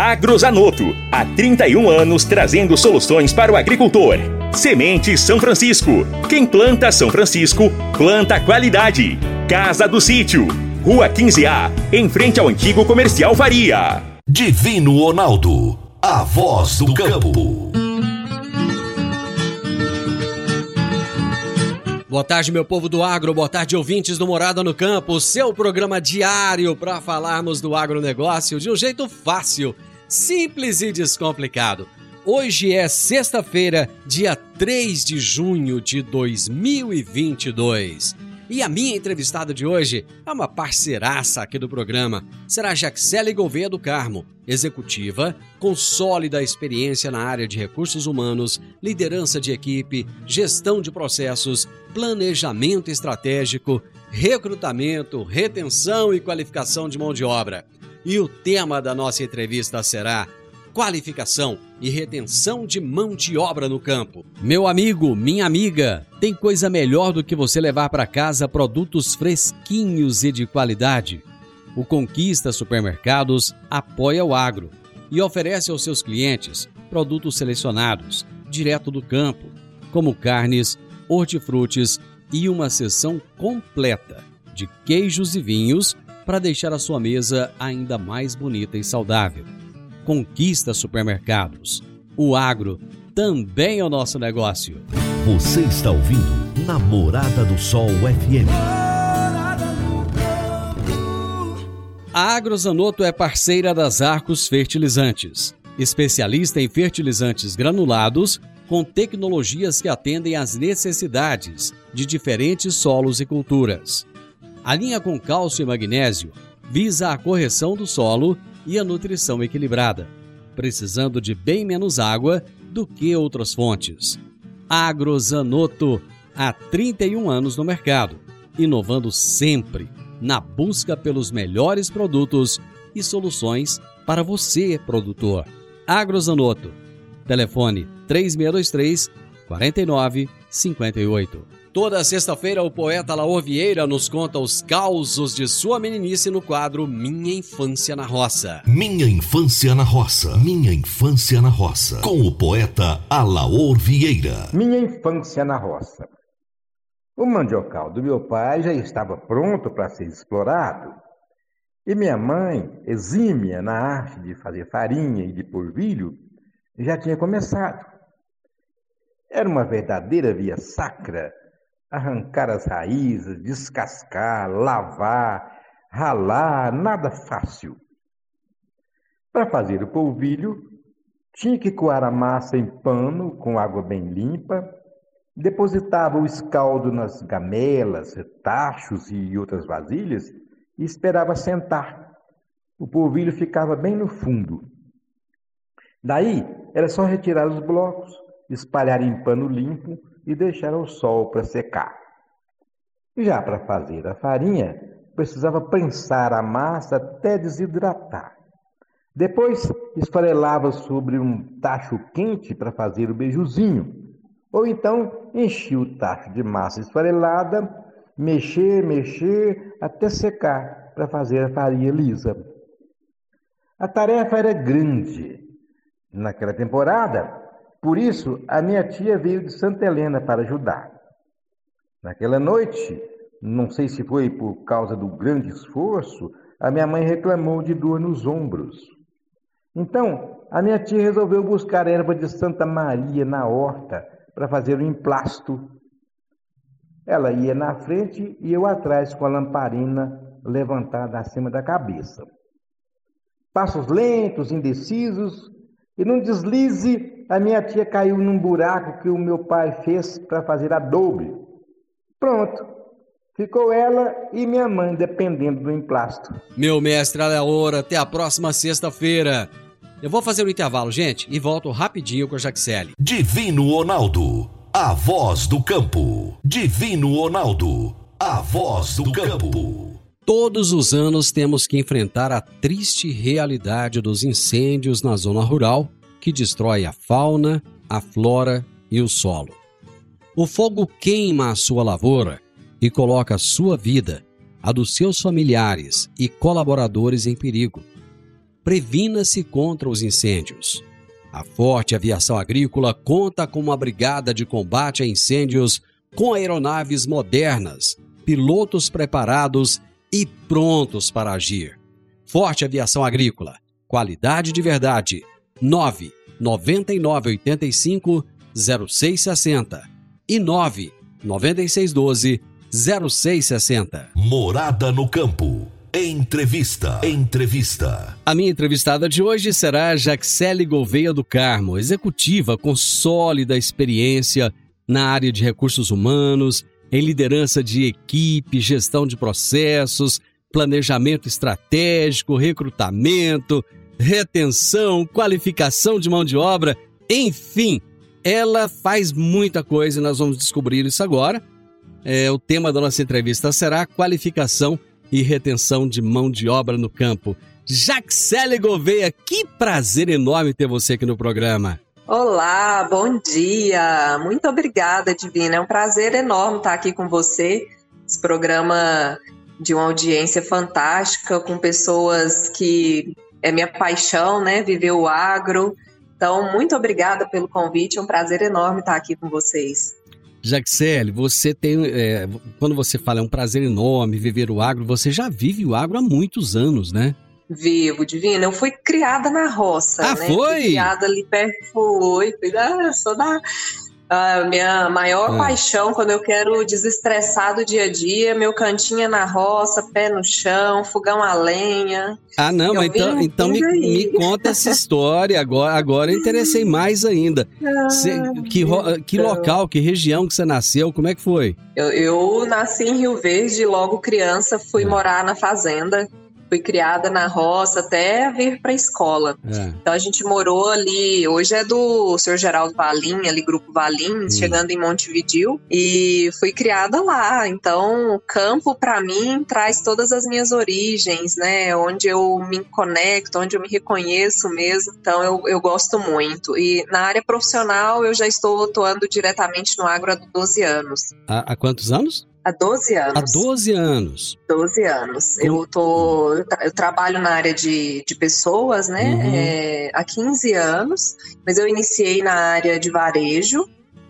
Agrozanoto. Há 31 anos trazendo soluções para o agricultor. Semente São Francisco. Quem planta São Francisco, planta qualidade. Casa do Sítio. Rua 15A, em frente ao antigo comercial Faria. Divino Ronaldo. A voz do campo. Boa tarde, meu povo do agro, boa tarde, ouvintes do Morada no Campo, seu programa diário para falarmos do agronegócio de um jeito fácil, simples e descomplicado. Hoje é sexta-feira, dia 3 de junho de 2022. E a minha entrevistada de hoje é uma parceiraça aqui do programa. Será Jaxele Gouveia do Carmo, executiva, com sólida experiência na área de recursos humanos, liderança de equipe, gestão de processos, planejamento estratégico, recrutamento, retenção e qualificação de mão de obra. E o tema da nossa entrevista será qualificação e retenção de mão de obra no campo. Meu amigo, minha amiga, tem coisa melhor do que você levar para casa produtos fresquinhos e de qualidade? O Conquista Supermercados apoia o agro e oferece aos seus clientes produtos selecionados, direto do campo, como carnes, hortifrutis e uma seção completa de queijos e vinhos para deixar a sua mesa ainda mais bonita e saudável. Conquista Supermercados. O agro também é o nosso negócio. Você está ouvindo Namorada do Sol FM. A Agrozanoto é parceira das Arcos Fertilizantes, especialista em fertilizantes granulados com tecnologias que atendem às necessidades de diferentes solos e culturas. A linha com cálcio e magnésio visa a correção do solo e a nutrição equilibrada, precisando de bem menos água do que outras fontes. Agrozanoto, há 31 anos no mercado, inovando sempre na busca pelos melhores produtos e soluções para você, produtor. Agrozanoto, telefone 3623 4958. Toda sexta-feira, o poeta Laor Vieira nos conta os causos de sua meninice no quadro Minha Infância na Roça. Minha infância na roça. Minha infância na roça. Com o poeta Alaor Vieira. Minha infância na roça. O mandiocal do meu pai já estava pronto para ser explorado. E minha mãe, exímia na arte de fazer farinha e de polvilho, já tinha começado. Era uma verdadeira via sacra arrancar as raízes, descascar, lavar, ralar, nada fácil. Para fazer o polvilho, tinha que coar a massa em pano com água bem limpa, depositava o escaldo nas gamelas, tachos e outras vasilhas e esperava sentar. O polvilho ficava bem no fundo. Daí era só retirar os blocos, espalhar em pano limpo e deixar ao sol para secar. Já para fazer a farinha, precisava prensar a massa até desidratar. Depois esfarelava sobre um tacho quente para fazer o beijuzinho, ou então enchia o tacho de massa esfarelada, mexer, mexer até secar para fazer a farinha lisa. A tarefa era grande. Naquela temporada, por isso, a minha tia veio de Santa Helena para ajudar. Naquela noite, não sei se foi por causa do grande esforço, a minha mãe reclamou de dor nos ombros. Então, a minha tia resolveu buscar erva de Santa Maria na horta para fazer o emplasto. Ela ia na frente e eu atrás com a lamparina levantada acima da cabeça. Passos lentos, indecisos, e num deslize a minha tia caiu num buraco que o meu pai fez para fazer adobe. Pronto, Ficou ela e minha mãe dependendo do emplasto. Meu mestre Aleora, até a próxima sexta-feira. Eu vou fazer um intervalo, gente, e volto rapidinho com a Jaxele. Divino Ronaldo, a voz do campo. Divino Ronaldo, a voz do campo. Todos os anos temos que enfrentar a triste realidade dos incêndios na zona rural que destrói a fauna, a flora e o solo. O fogo queima a sua lavoura e coloca a sua vida, a dos seus familiares e colaboradores em perigo. Previna-se contra os incêndios. A Forte Aviação Agrícola conta com uma brigada de combate a incêndios com aeronaves modernas, pilotos preparados e prontos para agir. Forte Aviação Agrícola, qualidade de verdade. 9 9985 0660 e 9 9612 0660. Morada no campo. Entrevista. Entrevista. A minha entrevistada de hoje será Jaxele Gouveia do Carmo, executiva com sólida experiência na área de recursos humanos, em liderança de equipe, gestão de processos, planejamento estratégico, recrutamento, retenção, qualificação de mão de obra, enfim, ela faz muita coisa e nós vamos descobrir isso agora. É, o tema da nossa entrevista será qualificação e retenção de mão de obra no campo. Jaxele Gouveia, que prazer enorme ter você aqui no programa. Olá, bom dia. Muito obrigada, Divina. É um prazer enorme estar aqui com você. Esse programa de uma audiência fantástica, com pessoas que é minha paixão, né? Viver o agro. Então, muito obrigada pelo convite. É um prazer enorme estar aqui com vocês. Jaxele, você tem. É, quando você fala é um prazer enorme viver o agro, você já vive o agro há muitos anos, né? Vivo, Divina. Eu fui criada na roça, ah, né? foi? Fui criada ali perto. Fui da, sou da. A minha maior É. paixão quando eu quero desestressar do dia a dia, meu cantinho é na roça, pé no chão, fogão a lenha. Ah, não, Eu mas então, então me, me conta essa história. Agora, agora eu interessei mais ainda. Cê- que, que local, que região que você nasceu? Como é que foi? Eu, eu nasci em Rio Verde, logo criança fui É. morar na fazenda. Fui criada na roça até vir para a escola. É. Então a gente morou ali, hoje é do Sr. Geraldo Valim, ali Grupo Valim, chegando em Montevidil, e fui criada lá. Então, o campo para mim traz todas as minhas origens, né? Onde eu me conecto, onde eu me reconheço mesmo. Então, eu, eu gosto muito. E na área profissional, eu já estou atuando diretamente no agro há 12 anos. Há, há quantos anos? Há 12 anos. Há 12 anos. 12 anos. Eu tô, eu, tra- eu trabalho na área de, de pessoas, né? Uhum. é, há 15 anos, mas eu iniciei na área de varejo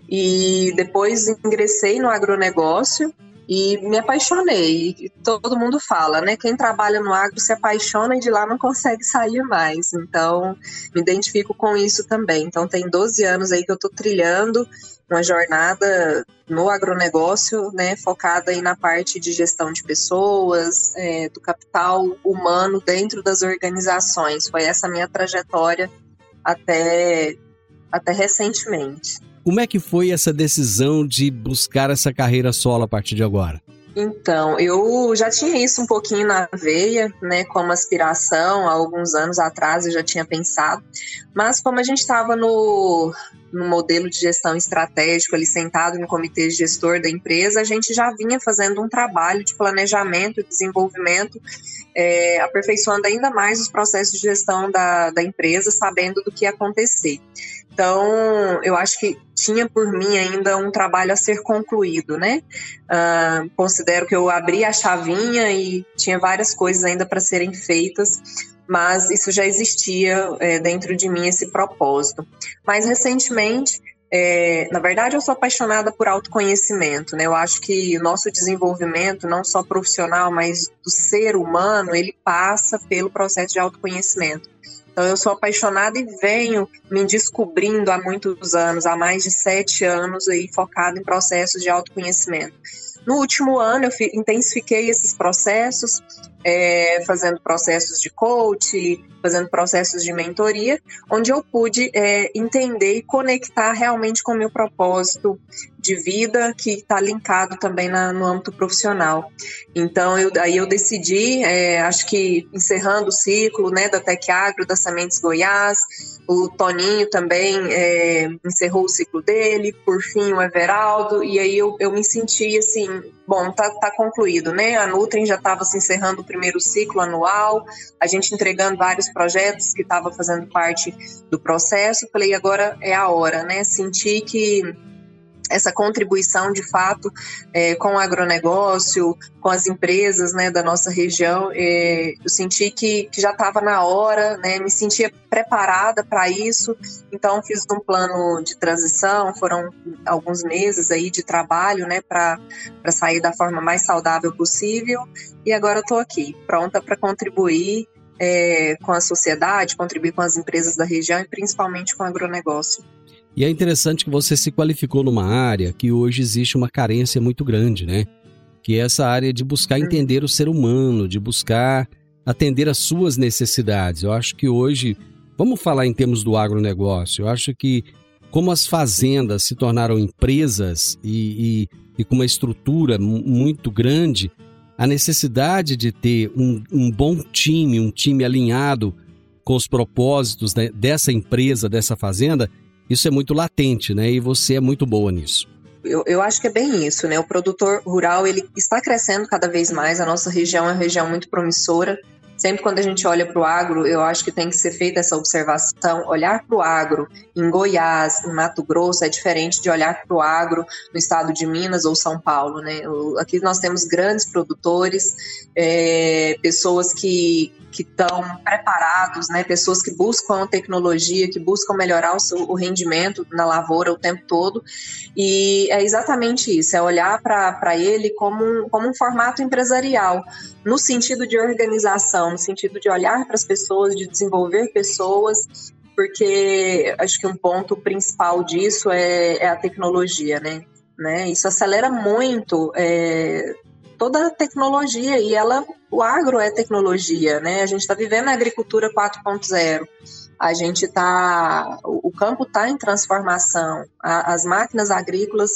e depois ingressei no agronegócio e me apaixonei. E todo mundo fala, né? Quem trabalha no agro se apaixona e de lá não consegue sair mais. Então, me identifico com isso também. Então, tem 12 anos aí que eu tô trilhando uma jornada no agronegócio, né, focada aí na parte de gestão de pessoas, é, do capital humano dentro das organizações. Foi essa minha trajetória até, até recentemente. Como é que foi essa decisão de buscar essa carreira solo a partir de agora? Então, eu já tinha isso um pouquinho na veia, né, como aspiração, há alguns anos atrás eu já tinha pensado, mas como a gente estava no, no modelo de gestão estratégico, ali sentado no comitê gestor da empresa, a gente já vinha fazendo um trabalho de planejamento e desenvolvimento, é, aperfeiçoando ainda mais os processos de gestão da, da empresa, sabendo do que ia acontecer. Então, eu acho que tinha por mim ainda um trabalho a ser concluído, né? Ah, considero que eu abri a chavinha e tinha várias coisas ainda para serem feitas, mas isso já existia é, dentro de mim, esse propósito. Mais recentemente, é, na verdade, eu sou apaixonada por autoconhecimento, né? Eu acho que o nosso desenvolvimento, não só profissional, mas do ser humano, ele passa pelo processo de autoconhecimento. Então, eu sou apaixonada e venho me descobrindo há muitos anos, há mais de sete anos, aí, focado em processos de autoconhecimento. No último ano, eu intensifiquei esses processos, é, fazendo processos de coach, fazendo processos de mentoria, onde eu pude é, entender e conectar realmente com o meu propósito de vida, que está linkado também na, no âmbito profissional. Então, eu, aí eu decidi, é, acho que encerrando o ciclo né, da Tec Agro, da Sementes Goiás, o Toninho também é, encerrou o ciclo dele, por fim o Everaldo, e aí eu, eu me senti assim, bom, tá, tá concluído, né? A Nutrim já estava se encerrando o primeiro ciclo anual, a gente entregando vários projetos que estava fazendo parte do processo. Falei, agora é a hora, né? Senti que essa contribuição de fato é, com o agronegócio, com as empresas né, da nossa região. É, eu senti que, que já estava na hora, né, me sentia preparada para isso, então fiz um plano de transição, foram alguns meses aí de trabalho né, para sair da forma mais saudável possível, e agora estou aqui, pronta para contribuir é, com a sociedade, contribuir com as empresas da região e principalmente com o agronegócio. E é interessante que você se qualificou numa área que hoje existe uma carência muito grande, né? Que é essa área de buscar entender o ser humano, de buscar atender às suas necessidades. Eu acho que hoje, vamos falar em termos do agronegócio, eu acho que como as fazendas se tornaram empresas e, e, e com uma estrutura muito grande, a necessidade de ter um, um bom time, um time alinhado com os propósitos dessa empresa, dessa fazenda, isso é muito latente, né? E você é muito boa nisso. Eu, eu, acho que é bem isso, né? O produtor rural ele está crescendo cada vez mais. A nossa região é uma região muito promissora. Sempre quando a gente olha para o agro, eu acho que tem que ser feita essa observação. Olhar para o agro em Goiás, em Mato Grosso, é diferente de olhar para o agro no estado de Minas ou São Paulo, né? Aqui nós temos grandes produtores, é, pessoas que que estão preparados, né? Pessoas que buscam tecnologia, que buscam melhorar o, seu, o rendimento na lavoura o tempo todo. E é exatamente isso, é olhar para ele como um, como um formato empresarial, no sentido de organização, no sentido de olhar para as pessoas, de desenvolver pessoas, porque acho que um ponto principal disso é, é a tecnologia, né? né? Isso acelera muito é, toda a tecnologia e ela, o agro é tecnologia, né? A gente está vivendo a agricultura 4.0. A gente está, o campo está em transformação, a, as máquinas agrícolas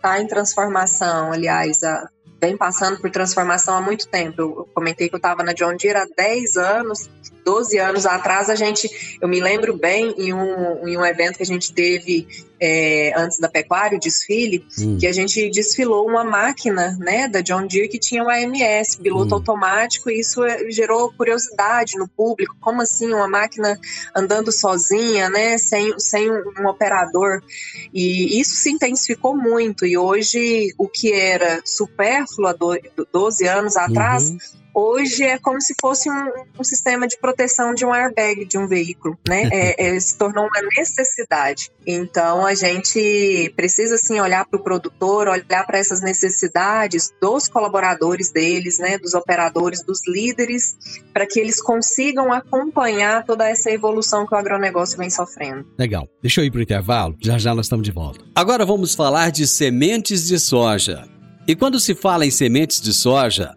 tá em transformação. Aliás, a, vem passando por transformação há muito tempo. Eu comentei que eu estava na John Deere há 10 anos, 12 anos atrás, a gente, eu me lembro bem em um, em um evento que a gente teve é, antes da pecuária, o desfile, hum. que a gente desfilou uma máquina né, da John Deere que tinha um AMS, piloto hum. automático, e isso é, gerou curiosidade no público. Como assim uma máquina andando sozinha, né, sem, sem um operador? E isso se intensificou muito, e hoje o que era supérfluo há 12 anos atrás. Uhum hoje é como se fosse um, um, sistema de proteção de um airbag de um veículo, né? É, é, se tornou uma necessidade. Então a gente precisa sim olhar para o produtor, olhar para essas necessidades dos colaboradores deles, né? Dos operadores, dos líderes, para que eles consigam acompanhar toda essa evolução que o agronegócio vem sofrendo. Legal. Deixa eu ir para o intervalo. Já já nós estamos de volta. Agora vamos falar de sementes de soja. E quando se fala em sementes de soja,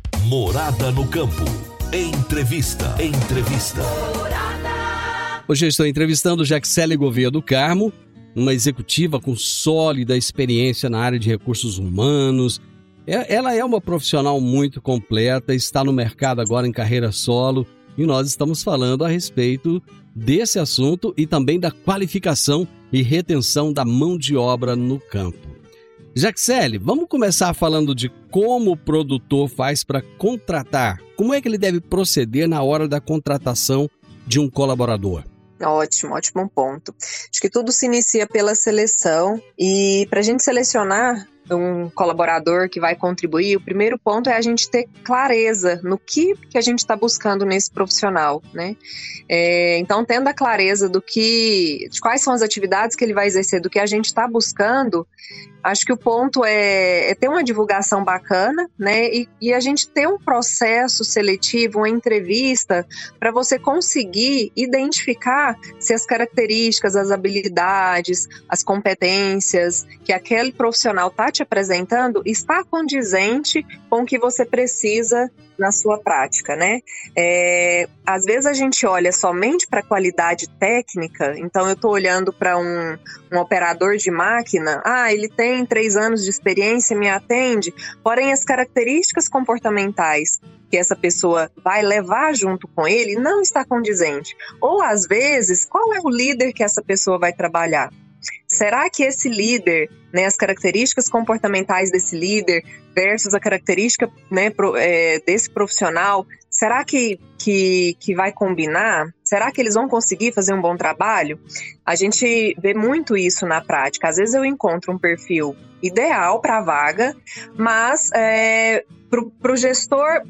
Morada no campo. Entrevista. Entrevista. Hoje eu estou entrevistando Jaxele Gouveia do Carmo, uma executiva com sólida experiência na área de recursos humanos. É, ela é uma profissional muito completa, está no mercado agora em carreira solo e nós estamos falando a respeito desse assunto e também da qualificação e retenção da mão de obra no campo. Jaxele, vamos começar falando de como o produtor faz para contratar. Como é que ele deve proceder na hora da contratação de um colaborador? Ótimo, ótimo ponto. Acho que tudo se inicia pela seleção e para a gente selecionar um colaborador que vai contribuir, o primeiro ponto é a gente ter clareza no que, que a gente está buscando nesse profissional, né? É, então, tendo a clareza do que, de quais são as atividades que ele vai exercer, do que a gente está buscando, Acho que o ponto é, é, ter uma divulgação bacana, né? E, e, a gente ter um processo seletivo, uma entrevista, para você conseguir identificar se as características, as habilidades, as competências que aquele profissional está te apresentando está condizente com o que você precisa na sua prática, né? É, às vezes a gente olha somente para a qualidade técnica, então eu estou olhando para um, um operador de máquina, ah, ele tem três anos de experiência, me atende, porém as características comportamentais que essa pessoa vai levar junto com ele não está condizente. Ou às vezes, qual é o líder que essa pessoa vai trabalhar? Será que esse líder, né, as características comportamentais desse líder versus a característica né, pro, é, desse profissional, será que, que, que vai combinar? Será que eles vão conseguir fazer um bom trabalho? A gente vê muito isso na prática. Às vezes eu encontro um perfil ideal para a vaga, mas é, para o gestor,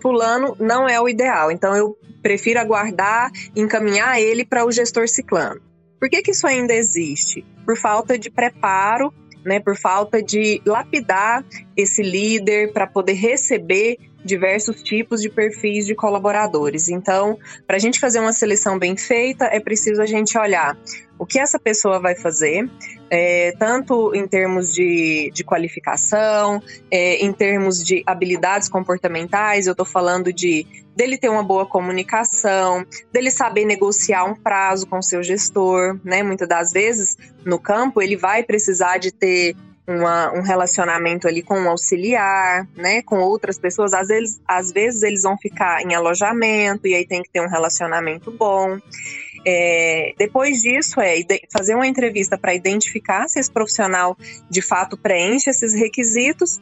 fulano não é o ideal. Então eu prefiro aguardar, encaminhar ele para o gestor ciclano. Por que, que isso ainda existe? Por falta de preparo, né, por falta de lapidar esse líder para poder receber diversos tipos de perfis de colaboradores. Então, para a gente fazer uma seleção bem feita, é preciso a gente olhar o que essa pessoa vai fazer, é, tanto em termos de, de qualificação, é, em termos de habilidades comportamentais, eu estou falando de dele ter uma boa comunicação, dele saber negociar um prazo com seu gestor, né? Muitas das vezes no campo ele vai precisar de ter uma, um relacionamento ali com um auxiliar, né, com outras pessoas. Às vezes, às vezes eles vão ficar em alojamento e aí tem que ter um relacionamento bom. É, depois disso, é fazer uma entrevista para identificar se esse profissional de fato preenche esses requisitos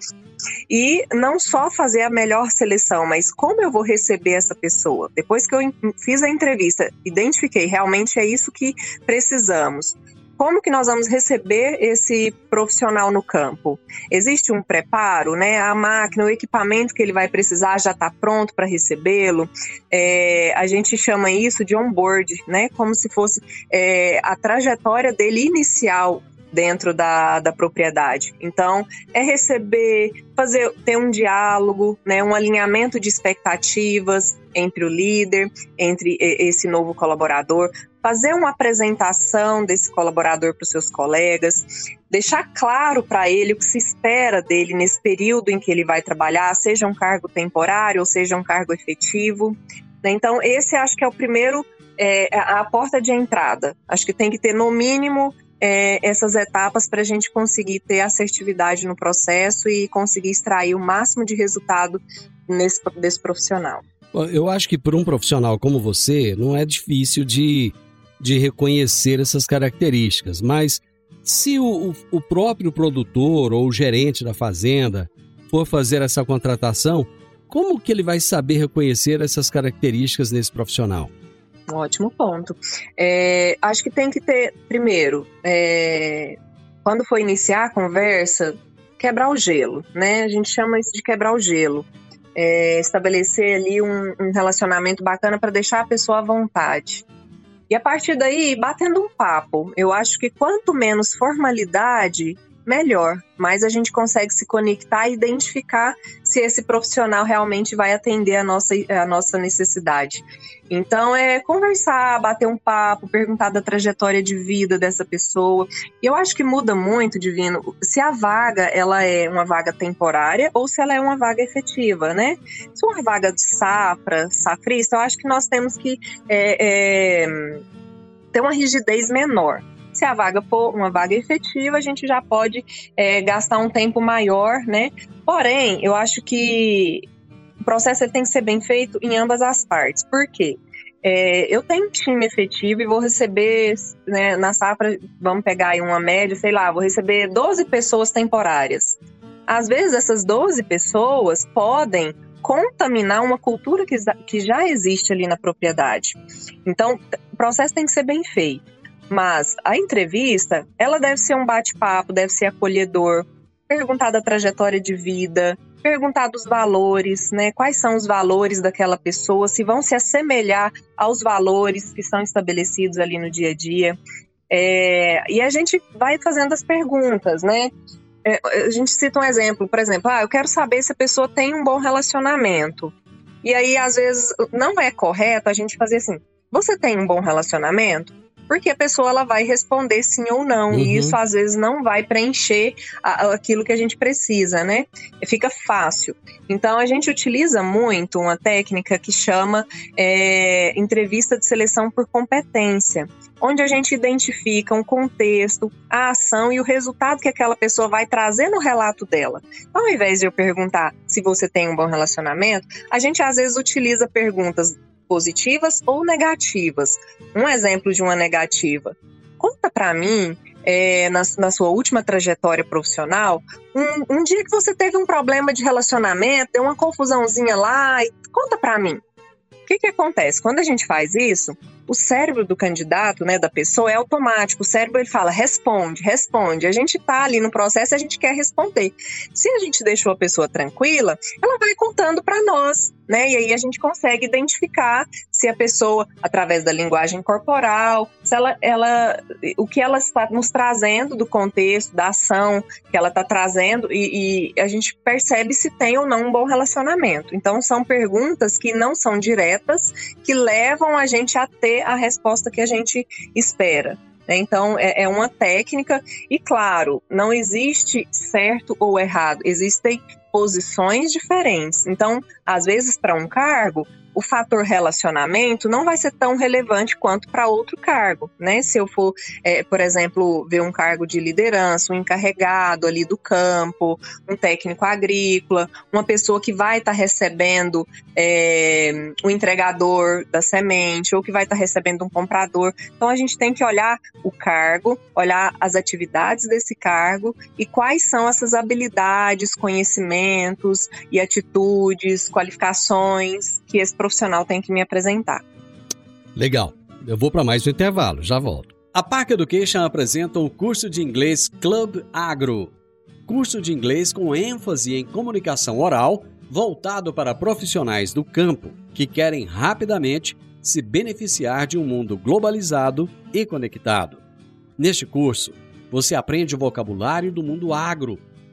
e não só fazer a melhor seleção, mas como eu vou receber essa pessoa. Depois que eu fiz a entrevista, identifiquei realmente é isso que precisamos como que nós vamos receber esse profissional no campo? Existe um preparo, né? A máquina, o equipamento que ele vai precisar já está pronto para recebê-lo. É, a gente chama isso de onboard, né? Como se fosse é, a trajetória dele inicial dentro da, da propriedade. Então, é receber, fazer ter um diálogo, né, um alinhamento de expectativas entre o líder, entre esse novo colaborador, fazer uma apresentação desse colaborador para os seus colegas, deixar claro para ele o que se espera dele nesse período em que ele vai trabalhar, seja um cargo temporário ou seja um cargo efetivo. Né? Então, esse acho que é o primeiro, é, a porta de entrada. Acho que tem que ter, no mínimo, é, essas etapas para a gente conseguir ter assertividade no processo e conseguir extrair o máximo de resultado nesse, desse profissional. Eu acho que para um profissional como você, não é difícil de de reconhecer essas características, mas se o, o próprio produtor ou o gerente da fazenda for fazer essa contratação, como que ele vai saber reconhecer essas características nesse profissional? Ótimo ponto. É, acho que tem que ter, primeiro, é, quando for iniciar a conversa, quebrar o gelo, né? A gente chama isso de quebrar o gelo. é, estabelecer ali um, um relacionamento bacana para deixar a pessoa à vontade. E a partir daí, batendo um papo, eu acho que quanto menos formalidade, melhor. Mas a gente consegue se conectar e identificar se esse profissional realmente vai atender a nossa, a nossa necessidade. Então, é conversar, bater um papo, perguntar da trajetória de vida dessa pessoa. E eu acho que muda muito, Divino, se a vaga ela é uma vaga temporária ou se ela é uma vaga efetiva, né? Se uma vaga de safra, safrista, eu acho que nós temos que é, é, ter uma rigidez menor. Se a vaga for uma vaga efetiva, a gente já pode é, gastar um tempo maior, né? Porém, eu acho que o processo ele tem que ser bem feito em ambas as partes. Por quê? É, eu tenho um time efetivo e vou receber, né, na safra, vamos pegar aí uma média, sei lá, vou receber 12 pessoas temporárias. Às vezes, essas 12 pessoas podem contaminar uma cultura que, que já existe ali na propriedade. Então, o processo tem que ser bem feito. Mas a entrevista, ela deve ser um bate-papo, deve ser acolhedor, perguntar da trajetória de vida, perguntar dos valores, né? Quais são os valores daquela pessoa, se vão se assemelhar aos valores que são estabelecidos ali no dia a dia. É, e a gente vai fazendo as perguntas, né? É, a gente cita um exemplo, por exemplo, ah, eu quero saber se a pessoa tem um bom relacionamento. E aí, às vezes, não é correto a gente fazer assim: você tem um bom relacionamento? Porque a pessoa ela vai responder sim ou não, uhum. e isso às vezes não vai preencher a, aquilo que a gente precisa, né? Fica fácil. Então a gente utiliza muito uma técnica que chama é, entrevista de seleção por competência, onde a gente identifica um contexto, a ação e o resultado que aquela pessoa vai trazer no relato dela. Então, ao invés de eu perguntar se você tem um bom relacionamento, a gente às vezes utiliza perguntas positivas ou negativas. Um exemplo de uma negativa. Conta para mim, é, na, na, sua última trajetória profissional, um, um, dia que você teve um problema de relacionamento, deu uma confusãozinha lá, e conta para mim. O que, que acontece? Quando a gente faz isso, o cérebro do candidato, né, da pessoa, é automático. O cérebro ele fala, responde, responde. A gente tá ali no processo a gente quer responder. Se a gente deixou a pessoa tranquila, ela vai contando para nós, né? E aí a gente consegue identificar se a pessoa, através da linguagem corporal, se ela, ela o que ela está nos trazendo do contexto, da ação que ela está trazendo, e, e a gente percebe se tem ou não um bom relacionamento. Então, são perguntas que não são diretas, que levam a gente a ter a resposta que a gente espera. Né? Então, é, é uma técnica, e claro, não existe certo ou errado, existem posições diferentes. Então, às vezes, para um cargo, o fator relacionamento não vai ser tão relevante quanto para outro cargo, né? Se eu for, é, por exemplo, ver um cargo de liderança, um encarregado ali do campo, um técnico agrícola, uma pessoa que vai estar tá recebendo é, o entregador da semente ou que vai estar tá recebendo um comprador. Então a gente tem que olhar o cargo, olhar as atividades desse cargo e quais são essas habilidades, conhecimentos e atitudes, qualificações que esse profissional tem que me apresentar. Legal. Eu vou para mais um intervalo, já volto. A Park Education apresenta o curso de inglês Club Agro. Curso de inglês com ênfase em comunicação oral, voltado para profissionais do campo que querem rapidamente se beneficiar de um mundo globalizado e conectado. Neste curso, você aprende o vocabulário do mundo agro,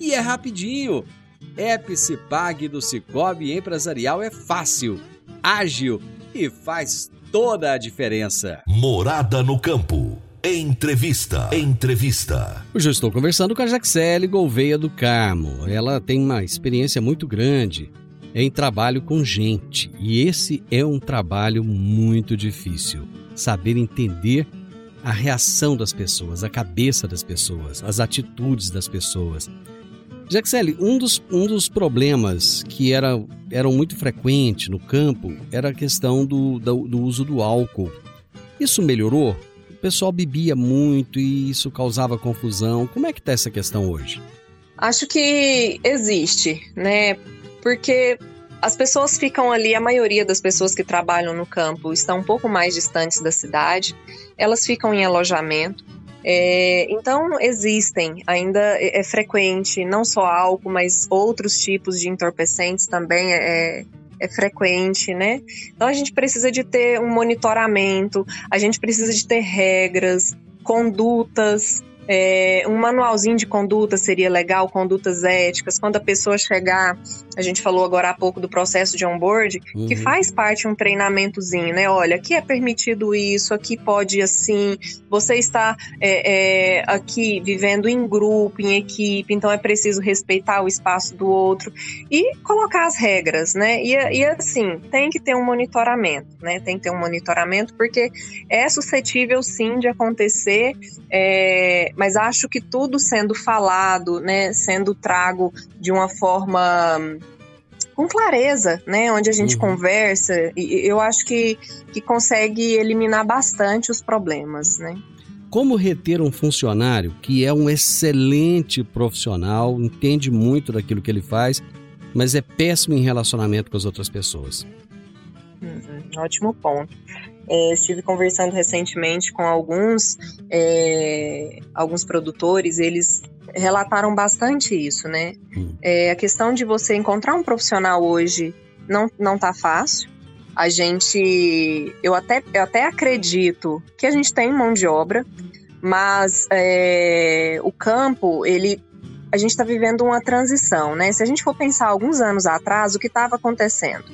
e é rapidinho. Epicipag do Cicobi Empresarial é fácil, ágil e faz toda a diferença. Morada no campo. Entrevista. Entrevista. Hoje eu estou conversando com a Jaxele Gouveia do Carmo. Ela tem uma experiência muito grande em trabalho com gente. E esse é um trabalho muito difícil. Saber entender a reação das pessoas, a cabeça das pessoas, as atitudes das pessoas. Jaxele, um dos, um dos problemas que era, eram muito frequentes no campo era a questão do, do, do uso do álcool. Isso melhorou? O pessoal bebia muito e isso causava confusão. Como é que está essa questão hoje? Acho que existe, né? Porque as pessoas ficam ali, a maioria das pessoas que trabalham no campo estão um pouco mais distantes da cidade, elas ficam em alojamento. É, então existem, ainda é, é, frequente, não só álcool, mas outros tipos de entorpecentes também é, é frequente, né? Então a gente precisa de ter um monitoramento, a gente precisa de ter regras, condutas, é, um manualzinho de conduta seria legal, condutas éticas. Quando a pessoa chegar, a gente falou agora há pouco do processo de onboard, uhum. que faz parte um treinamentozinho, né? Olha, aqui é permitido isso, aqui pode assim. Você está é, é, aqui vivendo em grupo, em equipe, então é preciso respeitar o espaço do outro e colocar as regras, né? E, e assim, tem que ter um monitoramento, né? Tem que ter um monitoramento porque é suscetível sim de acontecer. Mas acho que tudo sendo falado, né, sendo trago de uma forma com clareza, né, onde a gente uhum. conversa, e eu acho que, que consegue eliminar bastante os problemas, né. Como reter um funcionário que é um excelente profissional, entende muito daquilo que ele faz, mas é péssimo em relacionamento com as outras pessoas? Uhum, ótimo ponto. É, estive conversando recentemente com alguns, é, alguns produtores, eles relataram bastante isso, né? Hum. É, a questão de você encontrar um profissional hoje não, não tá fácil. A gente, eu até, eu até acredito que a gente tem mão de obra, mas é, o campo, ele a gente está vivendo uma transição, né? Se a gente for pensar alguns anos atrás, o que estava acontecendo?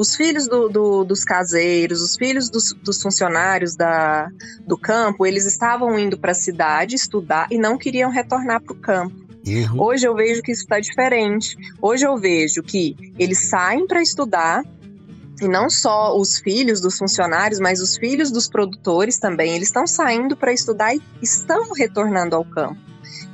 Os filhos do, do, dos caseiros, os filhos dos, dos funcionários da, do campo, eles estavam indo para a cidade estudar e não queriam retornar para o campo. Uhum. Hoje eu vejo que isso está diferente. Hoje eu vejo que eles saem para estudar, e não só os filhos dos funcionários, mas os filhos dos produtores também, eles estão saindo para estudar e estão retornando ao campo.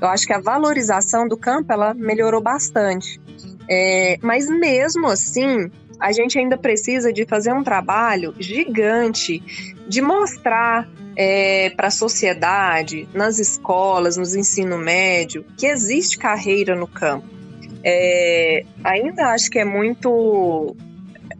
Eu acho que a valorização do campo ela melhorou bastante. É, mas mesmo assim, a gente ainda precisa de fazer um trabalho gigante de mostrar é, para a sociedade, nas escolas, nos ensino médio, que existe carreira no campo. É, ainda acho que é muito.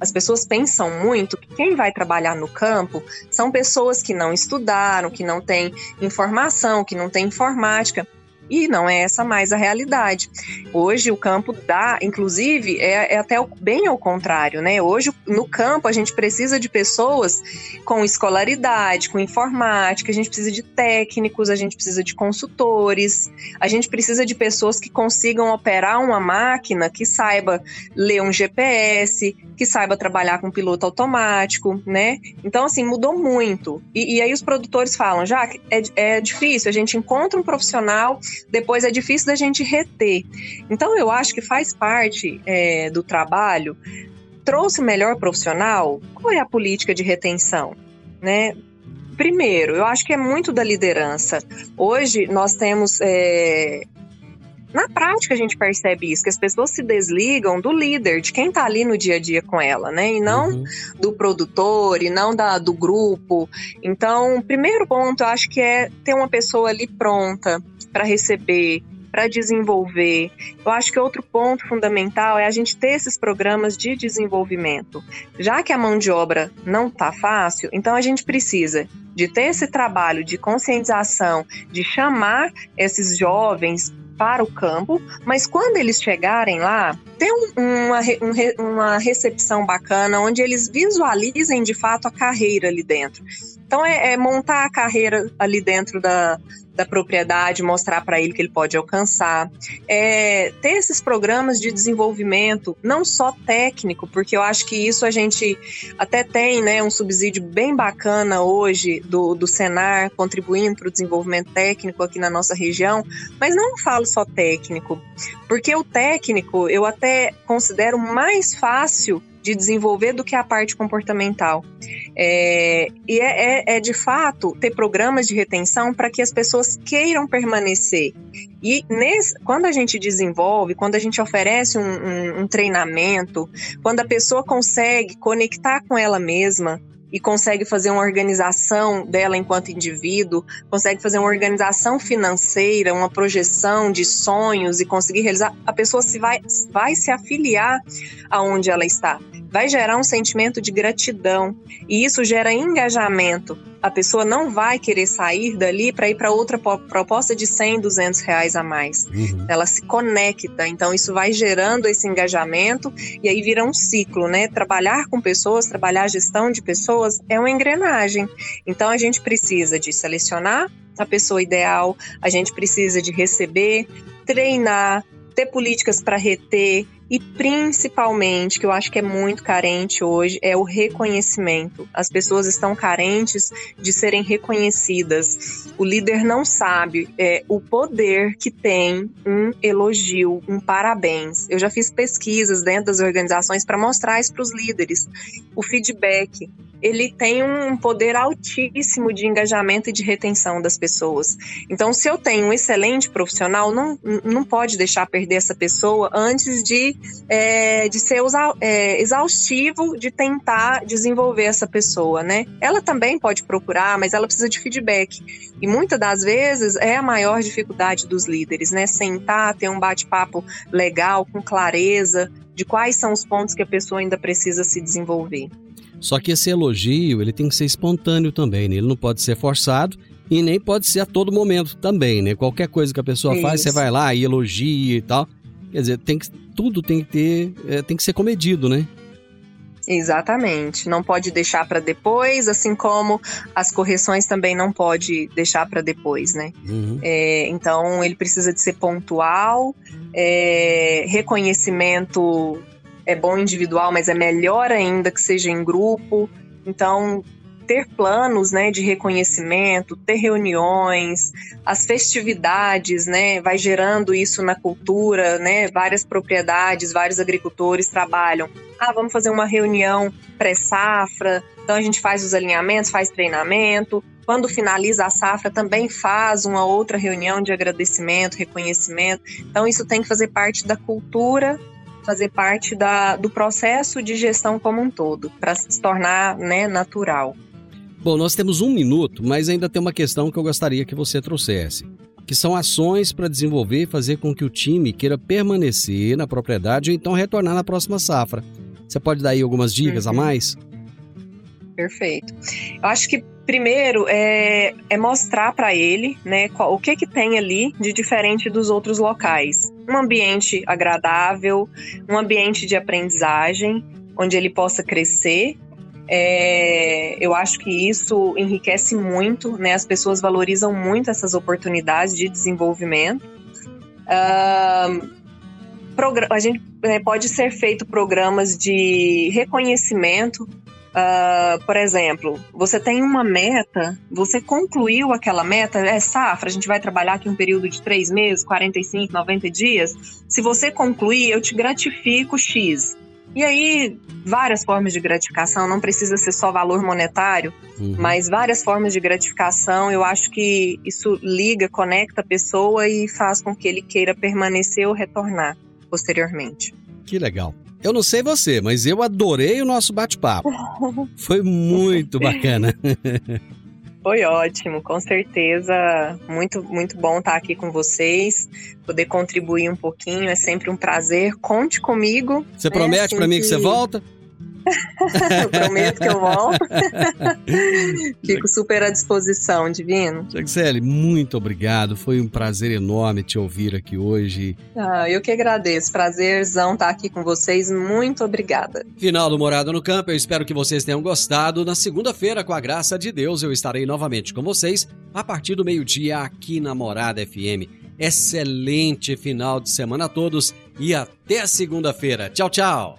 As pessoas pensam muito que quem vai trabalhar no campo são pessoas que não estudaram, que não têm informação, que não têm informática. E não é essa mais a realidade. Hoje o campo dá, inclusive, é, é até bem ao contrário, né? Hoje no campo a gente precisa de pessoas com escolaridade, com informática, a gente precisa de técnicos, a gente precisa de consultores, a gente precisa de pessoas que consigam operar uma máquina que saiba ler um GPS, que saiba trabalhar com piloto automático, né? Então, assim, mudou muito. E, e aí os produtores falam, já é, é difícil, a gente encontra um profissional depois é difícil da gente reter. Então, eu acho que faz parte é, do trabalho. Trouxe melhor profissional? Qual é a política de retenção? Né? Primeiro, eu acho que é muito da liderança. Hoje nós temos é, na prática a gente percebe isso, que as pessoas se desligam do líder, de quem está ali no dia a dia com ela, né? E não uhum. do produtor, e não da, do grupo. Então, primeiro ponto, eu acho que é ter uma pessoa ali pronta para receber para desenvolver. Eu acho que outro ponto fundamental é a gente ter esses programas de desenvolvimento. Já que a mão de obra não está fácil, então a gente precisa de ter esse trabalho de conscientização, de chamar esses jovens para o campo, mas quando eles chegarem lá, ter uma, uma recepção bacana, onde eles visualizem de fato a carreira ali dentro. Então, é, é montar a carreira ali dentro da, da propriedade, mostrar para ele que ele pode alcançar. É, ter esses programas de desenvolvimento, não só técnico, porque eu acho que isso a gente até tem né, um subsídio bem bacana hoje do, do Senar, contribuindo para o desenvolvimento técnico aqui na nossa região, mas não falo só técnico, porque o técnico eu até considero mais fácil de desenvolver do que a parte comportamental. É, e é, é, é, de fato ter programas de retenção para que as pessoas queiram permanecer. E nesse, quando a gente desenvolve, quando a gente oferece um, um, um treinamento, quando a pessoa consegue conectar com ela mesma, e consegue fazer uma organização dela enquanto indivíduo, consegue fazer uma organização financeira, uma projeção de sonhos e conseguir realizar, a pessoa se vai, vai se afiliar aonde ela está. Vai gerar um sentimento de gratidão e isso gera engajamento a pessoa não vai querer sair dali para ir para outra proposta de 100, 200 reais a mais. Uhum. Ela se conecta, então isso vai gerando esse engajamento e aí vira um ciclo, né? Trabalhar com pessoas, trabalhar a gestão de pessoas é uma engrenagem. Então a gente precisa de selecionar a pessoa ideal, a gente precisa de receber, treinar, ter políticas para reter, e principalmente, que eu acho que é muito carente hoje, é o reconhecimento. As pessoas estão carentes de serem reconhecidas. O líder não sabe é, o poder que tem um elogio, um parabéns. Eu já fiz pesquisas dentro das organizações para mostrar isso para os líderes. O feedback ele tem um poder altíssimo de engajamento e de retenção das pessoas. Então, se eu tenho um excelente profissional, não, não pode deixar perder essa pessoa antes de, é, de ser é, exaustivo de tentar desenvolver essa pessoa, né? Ela também pode procurar, mas ela precisa de feedback. E muitas das vezes é a maior dificuldade dos líderes, né? Sentar, ter um bate-papo legal, com clareza, de quais são os pontos que a pessoa ainda precisa se desenvolver. Só que esse elogio, ele tem que ser espontâneo também, né? Ele não pode ser forçado e nem pode ser a todo momento também, né? Qualquer coisa que a pessoa Isso. faz, você vai lá e elogia e tal. Quer dizer, tem que, tudo tem que ter, é, tem que ser comedido, né? Exatamente. Não pode deixar para depois, assim como as correções também não pode deixar para depois, né? Uhum. É, então ele precisa de ser pontual, é, reconhecimento é bom individual, mas é melhor ainda que seja em grupo. Então, ter planos, né, de reconhecimento, ter reuniões, as festividades, né, vai gerando isso na cultura, né, várias propriedades, vários agricultores trabalham. Ah, vamos fazer uma reunião pré-safra, então a gente faz os alinhamentos, faz treinamento. Quando finaliza a safra, também faz uma outra reunião de agradecimento, reconhecimento. Então, isso tem que fazer parte da cultura fazer parte da, do processo de gestão como um todo, para se tornar né, natural. Bom, nós temos um minuto, mas ainda tem uma questão que eu gostaria que você trouxesse, que são ações para desenvolver e fazer com que o time queira permanecer na propriedade ou então retornar na próxima safra. Você pode dar aí algumas dicas uhum. a mais? Perfeito. Eu acho que primeiro é, é mostrar para ele, né, qual, o que que tem ali de diferente dos outros locais. Um ambiente agradável, um ambiente de aprendizagem, onde ele possa crescer. É, eu acho que isso enriquece muito, né? As pessoas valorizam muito essas oportunidades de desenvolvimento. A gente né, pode ser feito programas de reconhecimento Uh, por exemplo, você tem uma meta, você concluiu aquela meta, é safra, a gente vai trabalhar aqui um período de três meses, 45, 90 dias. Se você concluir, eu te gratifico X. E aí, várias formas de gratificação, não precisa ser só valor monetário, uhum. mas várias formas de gratificação. Eu acho que isso liga, conecta a pessoa e faz com que ele queira permanecer ou retornar posteriormente. Que legal. Eu não sei você, mas eu adorei o nosso bate-papo. Foi muito bacana. Foi ótimo, com certeza. Muito, muito bom estar aqui com vocês, poder contribuir um pouquinho. É sempre um prazer. Conte comigo. Você né? promete assim para mim que você volta? eu prometo que eu volto. Fico super à disposição, Divino. Jaxele, muito obrigado. Foi um prazer enorme te ouvir aqui hoje. Ah, eu que agradeço. Prazerzão estar aqui com vocês. Muito obrigada. Final do Morada no Campo. Eu espero que vocês tenham gostado. Na segunda-feira, com a graça de Deus, eu estarei novamente com vocês a partir do meio-dia aqui na Morada FM. Excelente final de semana a todos e até segunda-feira. Tchau, tchau.